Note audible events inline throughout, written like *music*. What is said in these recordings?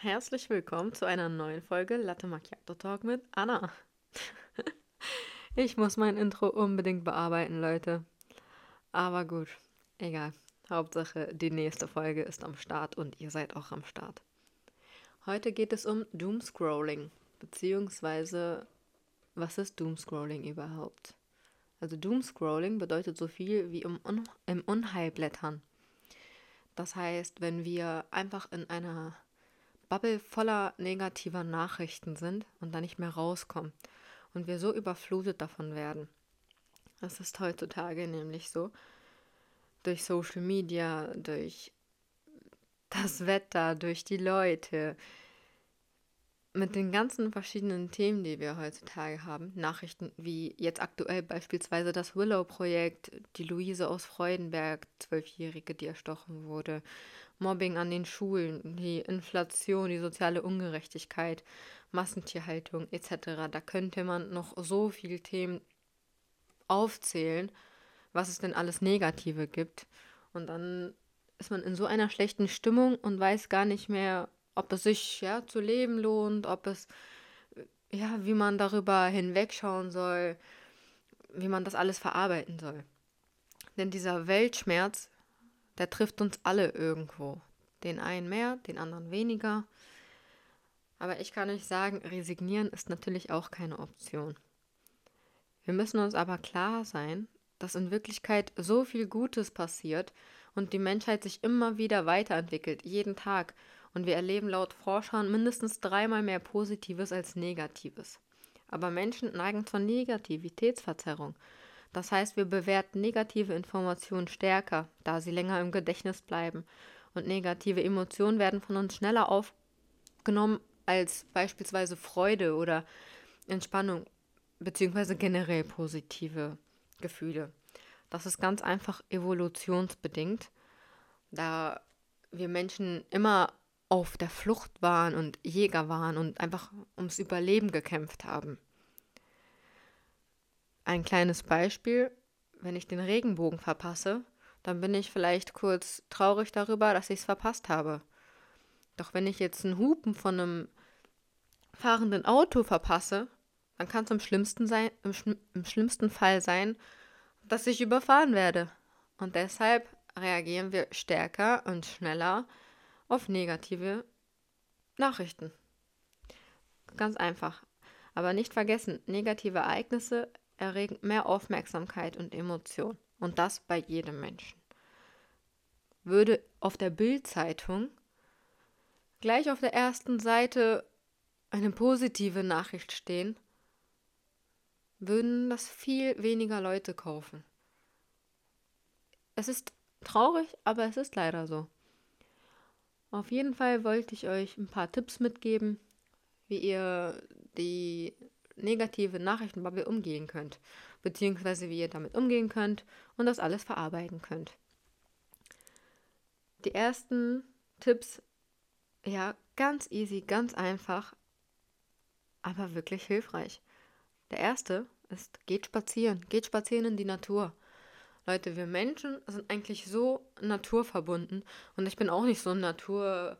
Herzlich willkommen zu einer neuen Folge Latte Macchiato Talk mit Anna. ich muss mein Intro unbedingt bearbeiten, Leute. Aber gut, egal. Hauptsache, die nächste Folge ist am Start und ihr seid auch am Start. Heute geht es um Doomscrolling, beziehungsweise was ist Doomscrolling überhaupt? Also Doomscrolling bedeutet so viel wie im, Un im Unheil blättern. Das heißt, wenn wir einfach in einer Bubble voller negativer Nachrichten sind und da nicht mehr rauskommen und wir so überflutet davon werden. Das ist heutzutage nämlich so. Durch Social Media, durch das Wetter, durch die Leute, mit den ganzen verschiedenen Themen, die wir heutzutage haben, Nachrichten wie jetzt aktuell beispielsweise das Willow-Projekt, die Luise aus Freudenberg, Zwölfjährige, die erstochen wurde, Mobbing an den Schulen, die Inflation, die soziale Ungerechtigkeit, Massentierhaltung etc. Da könnte man noch so viele Themen aufzählen, was es denn alles Negative gibt. Und dann ist man in so einer schlechten Stimmung und weiß gar nicht mehr, ob es sich ja zu leben lohnt, ob es ja, wie man darüber hinwegschauen soll, wie man das alles verarbeiten soll. Denn dieser Weltschmerz, der trifft uns alle irgendwo. Den einen mehr, den anderen weniger. Aber ich kann euch sagen, resignieren ist natürlich auch keine Option. Wir müssen uns aber klar sein, dass in Wirklichkeit so viel Gutes passiert und die Menschheit sich immer wieder weiterentwickelt, jeden Tag. Und wir erleben laut Forschern mindestens dreimal mehr Positives als Negatives. Aber Menschen neigen zur Negativitätsverzerrung. Das heißt, wir bewerten negative Informationen stärker, da sie länger im Gedächtnis bleiben. Und negative Emotionen werden von uns schneller aufgenommen als beispielsweise Freude oder Entspannung, beziehungsweise generell positive Gefühle. Das ist ganz einfach evolutionsbedingt, da wir Menschen immer auf der Flucht waren und Jäger waren und einfach ums Überleben gekämpft haben. Ein kleines Beispiel, wenn ich den Regenbogen verpasse, dann bin ich vielleicht kurz traurig darüber, dass ich es verpasst habe. Doch wenn ich jetzt einen Hupen von einem fahrenden Auto verpasse, dann kann es im schlimmsten, im, im schlimmsten Fall sein, dass ich überfahren werde. Und deshalb reagieren wir stärker und schneller auf negative Nachrichten. Ganz einfach. Aber nicht vergessen, negative Ereignisse erregen mehr Aufmerksamkeit und Emotion. Und das bei jedem Menschen. Würde auf der Bildzeitung gleich auf der ersten Seite eine positive Nachricht stehen, würden das viel weniger Leute kaufen. Es ist traurig, aber es ist leider so. Auf jeden Fall wollte ich euch ein paar Tipps mitgeben, wie ihr die negative Nachrichtenbubble umgehen könnt, beziehungsweise wie ihr damit umgehen könnt und das alles verarbeiten könnt. Die ersten Tipps, ja, ganz easy, ganz einfach, aber wirklich hilfreich. Der erste ist, geht spazieren, geht spazieren in die Natur. Leute, wir Menschen sind eigentlich so naturverbunden und ich bin auch nicht so ein Natur,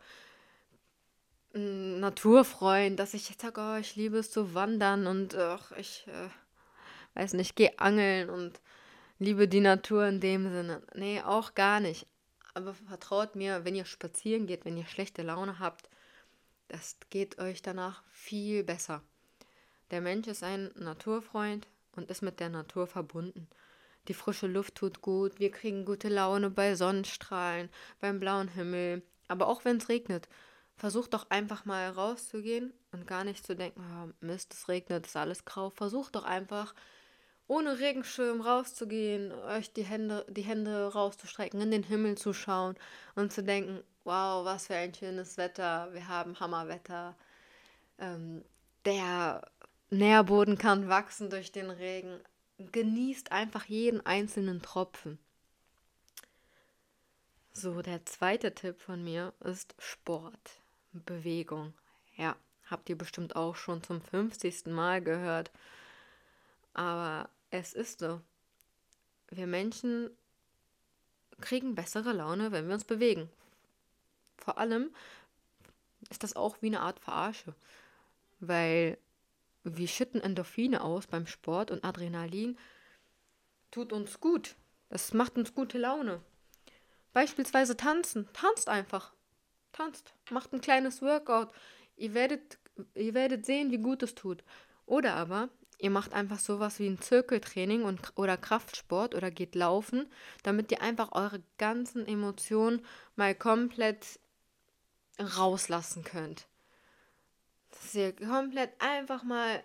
Naturfreund, dass ich jetzt sage, oh, ich liebe es zu wandern und ach, ich äh, weiß nicht, gehe angeln und liebe die Natur in dem Sinne. Nee, auch gar nicht. Aber vertraut mir, wenn ihr spazieren geht, wenn ihr schlechte Laune habt, das geht euch danach viel besser. Der Mensch ist ein Naturfreund und ist mit der Natur verbunden. Die frische Luft tut gut, wir kriegen gute Laune bei Sonnenstrahlen, beim blauen Himmel. Aber auch wenn es regnet, versucht doch einfach mal rauszugehen und gar nicht zu denken, oh, Mist, es regnet, ist alles grau. Versucht doch einfach ohne Regenschirm rauszugehen, euch die Hände, die Hände rauszustrecken, in den Himmel zu schauen und zu denken, wow, was für ein schönes Wetter, wir haben Hammerwetter. Ähm, der Nährboden kann wachsen durch den Regen. Genießt einfach jeden einzelnen Tropfen. So, der zweite Tipp von mir ist Sport, Bewegung. Ja, habt ihr bestimmt auch schon zum 50. Mal gehört. Aber es ist so. Wir Menschen kriegen bessere Laune, wenn wir uns bewegen. Vor allem ist das auch wie eine Art Verarsche. Weil wir schütten Endorphine aus beim Sport und Adrenalin tut uns gut. Das macht uns gute Laune. Beispielsweise tanzen. Tanzt einfach. Tanzt. Macht ein kleines Workout. Ihr werdet, ihr werdet sehen, wie gut es tut. Oder aber ihr macht einfach sowas wie ein Zirkeltraining und, oder Kraftsport oder geht laufen, damit ihr einfach eure ganzen Emotionen mal komplett rauslassen könnt. Dass ihr komplett einfach mal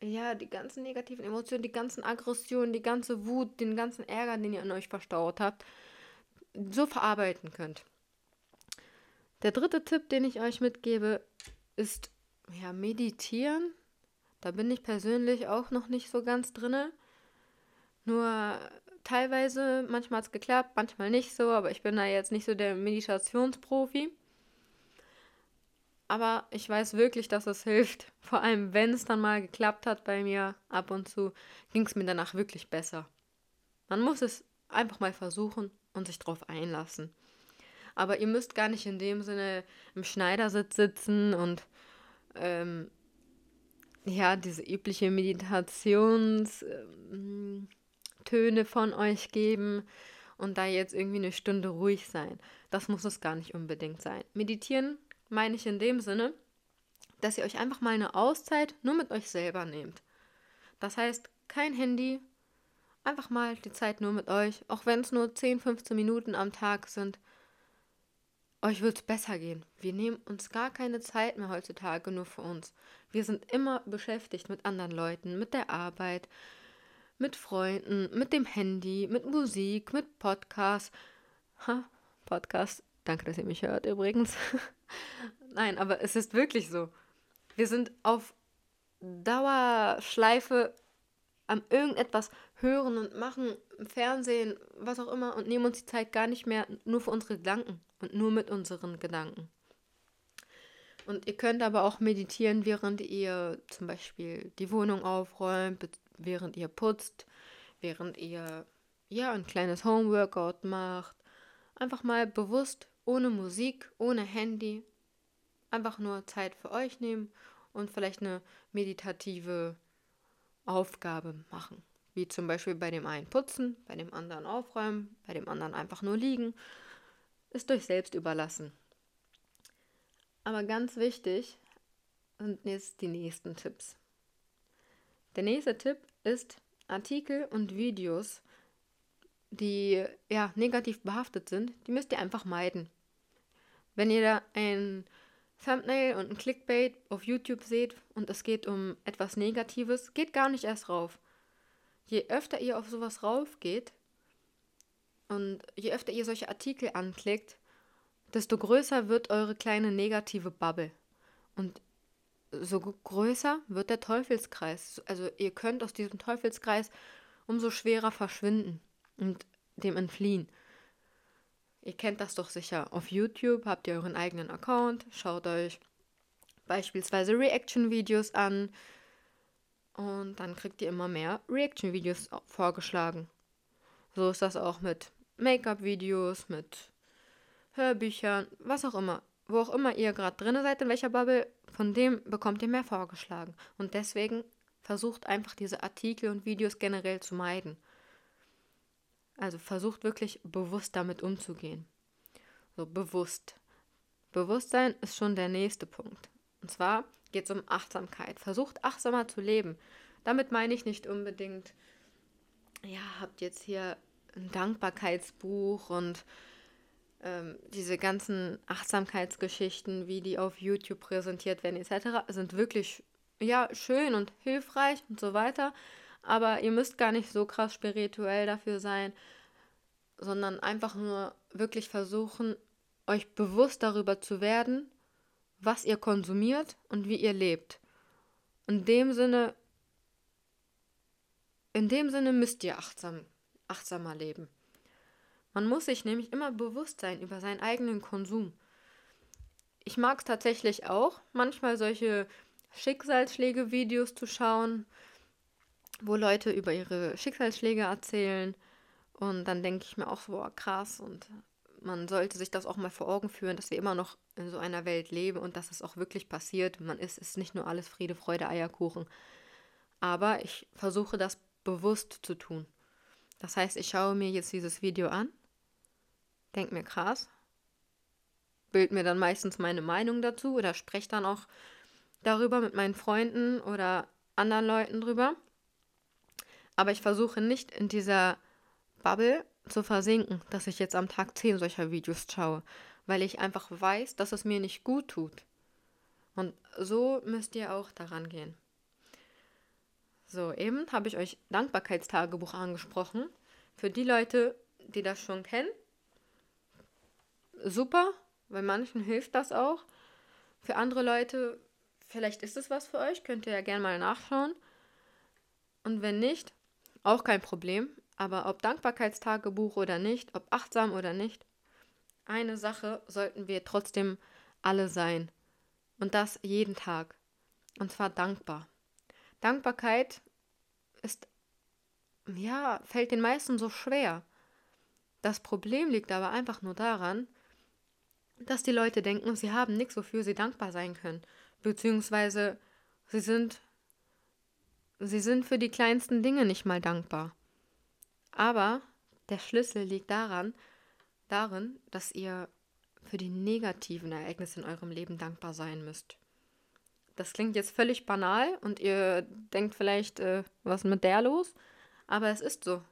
ja, die ganzen negativen Emotionen, die ganzen Aggressionen, die ganze Wut, den ganzen Ärger, den ihr in euch verstaut habt, so verarbeiten könnt. Der dritte Tipp, den ich euch mitgebe, ist ja meditieren. Da bin ich persönlich auch noch nicht so ganz drinne. Nur teilweise, manchmal hat es geklappt, manchmal nicht so, aber ich bin da jetzt nicht so der Meditationsprofi. Aber ich weiß wirklich, dass es hilft. Vor allem, wenn es dann mal geklappt hat bei mir, ab und zu, ging es mir danach wirklich besser. Man muss es einfach mal versuchen und sich drauf einlassen. Aber ihr müsst gar nicht in dem Sinne im Schneidersitz sitzen und ähm, ja, diese übliche Meditationstöne von euch geben und da jetzt irgendwie eine Stunde ruhig sein. Das muss es gar nicht unbedingt sein. Meditieren meine ich in dem Sinne, dass ihr euch einfach mal eine Auszeit nur mit euch selber nehmt. Das heißt, kein Handy, einfach mal die Zeit nur mit euch, auch wenn es nur 10, 15 Minuten am Tag sind. Euch wird es besser gehen. Wir nehmen uns gar keine Zeit mehr heutzutage nur für uns. Wir sind immer beschäftigt mit anderen Leuten, mit der Arbeit, mit Freunden, mit dem Handy, mit Musik, mit Podcasts. Ha, Podcast. Danke, dass ihr mich hört übrigens. *laughs* Nein, aber es ist wirklich so. Wir sind auf Dauerschleife am irgendetwas hören und machen, im Fernsehen, was auch immer, und nehmen uns die Zeit gar nicht mehr nur für unsere Gedanken und nur mit unseren Gedanken. Und ihr könnt aber auch meditieren, während ihr zum Beispiel die Wohnung aufräumt, während ihr putzt, während ihr ja ein kleines Homeworkout macht. Einfach mal bewusst ohne Musik, ohne Handy, einfach nur Zeit für euch nehmen und vielleicht eine meditative Aufgabe machen. Wie zum Beispiel bei dem einen putzen, bei dem anderen aufräumen, bei dem anderen einfach nur liegen. Ist euch selbst überlassen. Aber ganz wichtig sind jetzt die nächsten Tipps. Der nächste Tipp ist Artikel und Videos, die ja negativ behaftet sind, die müsst ihr einfach meiden. Wenn ihr da ein Thumbnail und ein Clickbait auf YouTube seht und es geht um etwas Negatives, geht gar nicht erst rauf. Je öfter ihr auf sowas raufgeht und je öfter ihr solche Artikel anklickt, desto größer wird eure kleine negative Bubble. Und so größer wird der Teufelskreis. Also ihr könnt aus diesem Teufelskreis umso schwerer verschwinden und dem entfliehen. Ihr kennt das doch sicher. Auf YouTube habt ihr euren eigenen Account, schaut euch beispielsweise Reaction-Videos an und dann kriegt ihr immer mehr Reaction-Videos vorgeschlagen. So ist das auch mit Make-up-Videos, mit Hörbüchern, was auch immer. Wo auch immer ihr gerade drin seid, in welcher Bubble, von dem bekommt ihr mehr vorgeschlagen. Und deswegen versucht einfach diese Artikel und Videos generell zu meiden. Also versucht wirklich bewusst damit umzugehen. So bewusst. Bewusstsein ist schon der nächste Punkt. Und zwar geht es um Achtsamkeit. Versucht achtsamer zu leben. Damit meine ich nicht unbedingt, ja, habt jetzt hier ein Dankbarkeitsbuch und ähm, diese ganzen Achtsamkeitsgeschichten, wie die auf YouTube präsentiert werden, etc., sind wirklich ja schön und hilfreich und so weiter. Aber ihr müsst gar nicht so krass spirituell dafür sein, sondern einfach nur wirklich versuchen, euch bewusst darüber zu werden, was ihr konsumiert und wie ihr lebt. In dem Sinne, in dem Sinne müsst ihr achtsam, achtsamer leben. Man muss sich nämlich immer bewusst sein über seinen eigenen Konsum. Ich mag es tatsächlich auch, manchmal solche Schicksalsschläge-Videos zu schauen, wo Leute über ihre Schicksalsschläge erzählen. Und dann denke ich mir auch so, boah, krass. Und man sollte sich das auch mal vor Augen führen, dass wir immer noch in so einer Welt leben und dass es auch wirklich passiert. Man ist, ist nicht nur alles Friede, Freude, Eierkuchen. Aber ich versuche das bewusst zu tun. Das heißt, ich schaue mir jetzt dieses Video an, denke mir krass, bild mir dann meistens meine Meinung dazu oder spreche dann auch darüber mit meinen Freunden oder anderen Leuten drüber. Aber ich versuche nicht in dieser Bubble zu versinken, dass ich jetzt am Tag 10 solcher Videos schaue, weil ich einfach weiß, dass es mir nicht gut tut. Und so müsst ihr auch daran gehen. So, eben habe ich euch Dankbarkeitstagebuch angesprochen. Für die Leute, die das schon kennen, super, weil manchen hilft das auch. Für andere Leute, vielleicht ist es was für euch, könnt ihr ja gerne mal nachschauen. Und wenn nicht, auch kein Problem. Aber ob Dankbarkeitstagebuch oder nicht, ob achtsam oder nicht, eine Sache sollten wir trotzdem alle sein. Und das jeden Tag. Und zwar dankbar. Dankbarkeit ist, ja, fällt den meisten so schwer. Das Problem liegt aber einfach nur daran, dass die Leute denken, sie haben nichts, wofür sie dankbar sein können. Beziehungsweise sie sind, sie sind für die kleinsten Dinge nicht mal dankbar. Aber der Schlüssel liegt daran, darin, dass ihr für die negativen Ereignisse in eurem Leben dankbar sein müsst. Das klingt jetzt völlig banal und ihr denkt vielleicht, äh, was ist mit der los? Aber es ist so.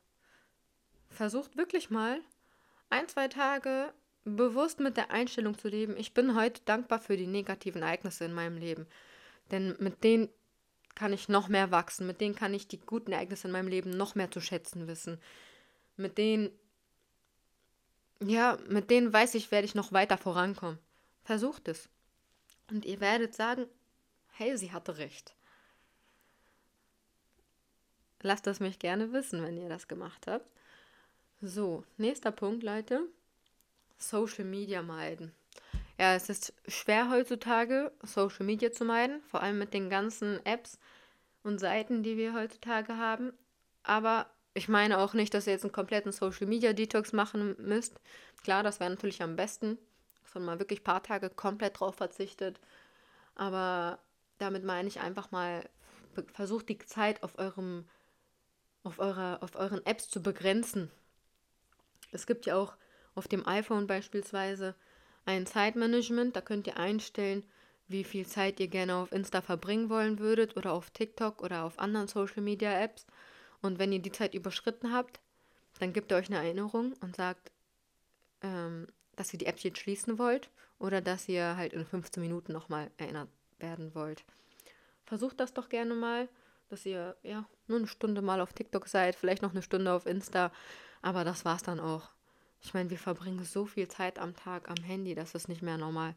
Versucht wirklich mal ein, zwei Tage bewusst mit der Einstellung zu leben, ich bin heute dankbar für die negativen Ereignisse in meinem Leben. Denn mit denen kann ich noch mehr wachsen, mit denen kann ich die guten Ereignisse in meinem Leben noch mehr zu schätzen wissen. Mit denen, ja, mit denen weiß ich, werde ich noch weiter vorankommen. Versucht es. Und ihr werdet sagen, hey, sie hatte recht. Lasst es mich gerne wissen, wenn ihr das gemacht habt. So, nächster Punkt, Leute. Social Media meiden. Ja, es ist schwer heutzutage, Social Media zu meiden, vor allem mit den ganzen Apps und Seiten, die wir heutzutage haben. Aber ich meine auch nicht, dass ihr jetzt einen kompletten Social Media Detox machen müsst. Klar, das wäre natürlich am besten, dass man mal wirklich ein paar Tage komplett drauf verzichtet. Aber damit meine ich einfach mal, versucht die Zeit auf eurem, auf eurer, auf euren Apps zu begrenzen. Es gibt ja auch auf dem iPhone beispielsweise ein Zeitmanagement. Da könnt ihr einstellen, wie viel Zeit ihr gerne auf Insta verbringen wollen würdet oder auf TikTok oder auf anderen Social Media Apps. Und wenn ihr die Zeit überschritten habt, dann gebt ihr euch eine Erinnerung und sagt, ähm, dass ihr die App jetzt schließen wollt oder dass ihr halt in 15 Minuten nochmal erinnert werden wollt. Versucht das doch gerne mal, dass ihr ja nur eine Stunde mal auf TikTok seid, vielleicht noch eine Stunde auf Insta, aber das war's dann auch. Ich meine, wir verbringen so viel Zeit am Tag am Handy, das ist nicht mehr normal.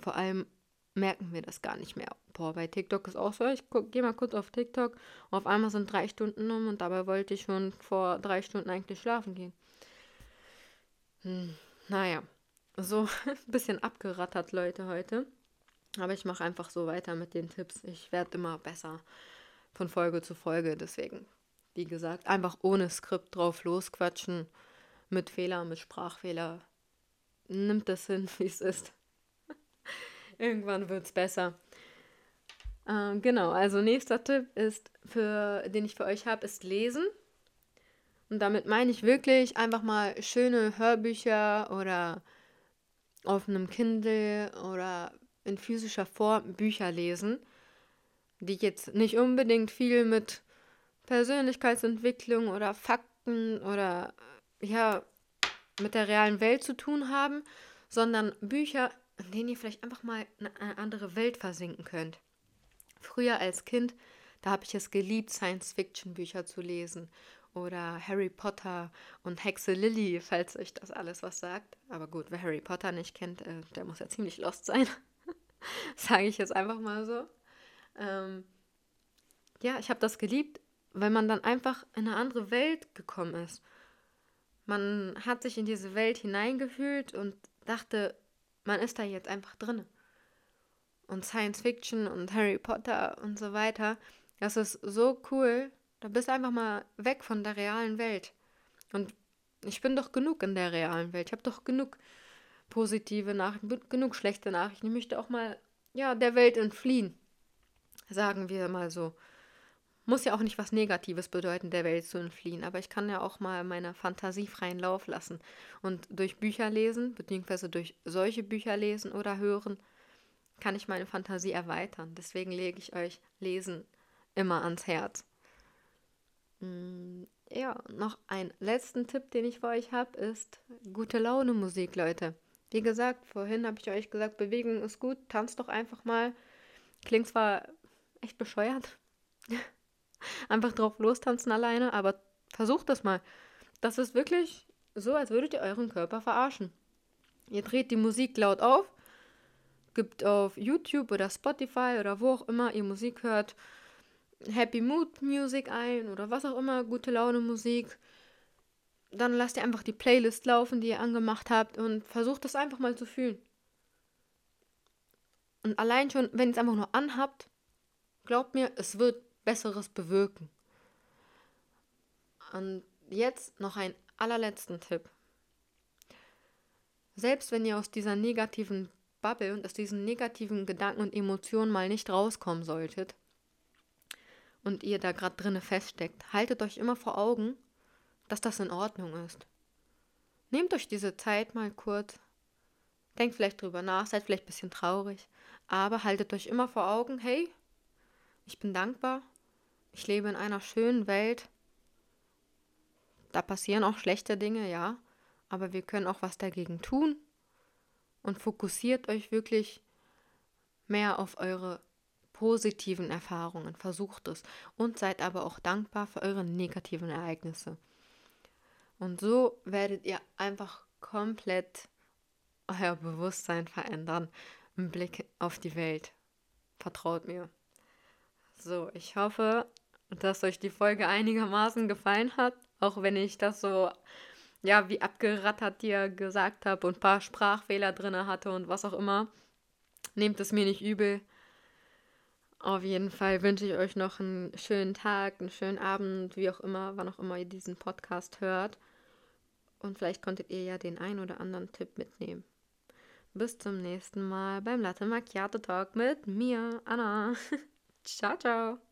Vor allem merken wir das gar nicht mehr. Boah, bei TikTok ist auch so, ich gehe mal kurz auf TikTok, auf einmal sind drei Stunden um und dabei wollte ich schon vor drei Stunden eigentlich schlafen gehen. Hm, naja, so *laughs* ein bisschen abgerattert, Leute, heute. Aber ich mache einfach so weiter mit den Tipps. Ich werde immer besser von Folge zu Folge. Deswegen, wie gesagt, einfach ohne Skript drauf losquatschen mit Fehler, mit Sprachfehler. Nimmt das hin, wie es ist. *laughs* Irgendwann wird es besser. Ähm, genau, also nächster Tipp ist, für, den ich für euch habe, ist Lesen. Und damit meine ich wirklich einfach mal schöne Hörbücher oder auf einem Kindle oder in physischer Form Bücher lesen, die jetzt nicht unbedingt viel mit Persönlichkeitsentwicklung oder Fakten oder ja, mit der realen Welt zu tun haben, sondern Bücher, in denen ihr vielleicht einfach mal in eine andere Welt versinken könnt. Früher als Kind, da habe ich es geliebt, Science-Fiction-Bücher zu lesen. Oder Harry Potter und Hexe Lilly, falls euch das alles was sagt. Aber gut, wer Harry Potter nicht kennt, äh, der muss ja ziemlich lost sein. *laughs* Sage ich jetzt einfach mal so. Ähm, ja, ich habe das geliebt, weil man dann einfach in eine andere Welt gekommen ist. Man hat sich in diese Welt hineingefühlt und dachte, man ist da jetzt einfach drin. Und Science Fiction und Harry Potter und so weiter, das ist so cool. Da bist du einfach mal weg von der realen Welt. Und Ich bin doch genug in der realen Welt. Ich habe doch genug positive Nachrichten, genug schlechte Nachrichten. Ich möchte auch mal ja, der Welt entfliehen. Sagen wir mal so. Muss ja auch nicht was Negatives bedeuten, der Welt zu entfliehen, aber ich kann ja auch mal meine Fantasie freien Lauf lassen und durch Bücher lesen, beziehungsweise durch solche Bücher lesen oder hören, kann ich meine Fantasie erweitern. Deswegen lege ich euch Lesen immer ans Herz. Mm, ja, noch ein letzten Tipp, den ich für euch habe, ist gute Laune Musik, Leute. Wie gesagt, vorhin habe ich euch gesagt, Bewegung ist gut, tanzt doch einfach mal. Klingt zwar echt bescheuert, *laughs* einfach drauf lostanzen alleine, aber versucht das mal. Das ist wirklich so, als würdet ihr euren Körper verarschen. Ihr dreht die Musik laut auf, gibt auf YouTube oder Spotify oder wo auch immer ihr Musik hört, Happy Mood Music ein oder was auch immer, gute Laune Musik. Dann lasst ihr einfach die Playlist laufen, die ihr angemacht habt und versucht das einfach mal zu fühlen. Und allein schon, wenn ihr es einfach nur anhabt, glaubt mir, es wird Besseres bewirken. Und jetzt noch einen allerletzten Tipp. Selbst wenn ihr aus dieser negativen Bubble und aus diesen negativen Gedanken und Emotionen mal nicht rauskommen solltet und ihr da gerade drinne feststeckt, haltet euch immer vor Augen, dass das in Ordnung ist. Nehmt euch diese Zeit mal kurz, denkt vielleicht drüber nach, seid vielleicht ein bisschen traurig, aber haltet euch immer vor Augen, hey, ich bin dankbar, ich lebe in einer schönen Welt. Da passieren auch schlechte Dinge, ja, aber wir können auch was dagegen tun. Und fokussiert euch wirklich mehr auf eure positiven Erfahrungen, versucht es und seid aber auch dankbar für eure negativen Ereignisse. Und so werdet ihr einfach komplett euer Bewusstsein verändern im Blick auf die Welt. Vertraut mir. So, ich hoffe, dass euch die Folge einigermaßen gefallen hat, auch wenn ich das so, ja, wie abgerattert dir gesagt habe und ein paar Sprachfehler drin hatte und was auch immer. Nehmt es mir nicht übel. Auf jeden Fall wünsche ich euch noch einen schönen Tag, einen schönen Abend, wie auch immer, wann auch immer ihr diesen Podcast hört. Und vielleicht konntet ihr ja den ein oder anderen Tipp mitnehmen. Bis zum nächsten Mal beim Latte Macchiato Talk mit mir, Anna. *laughs* ciao, ciao.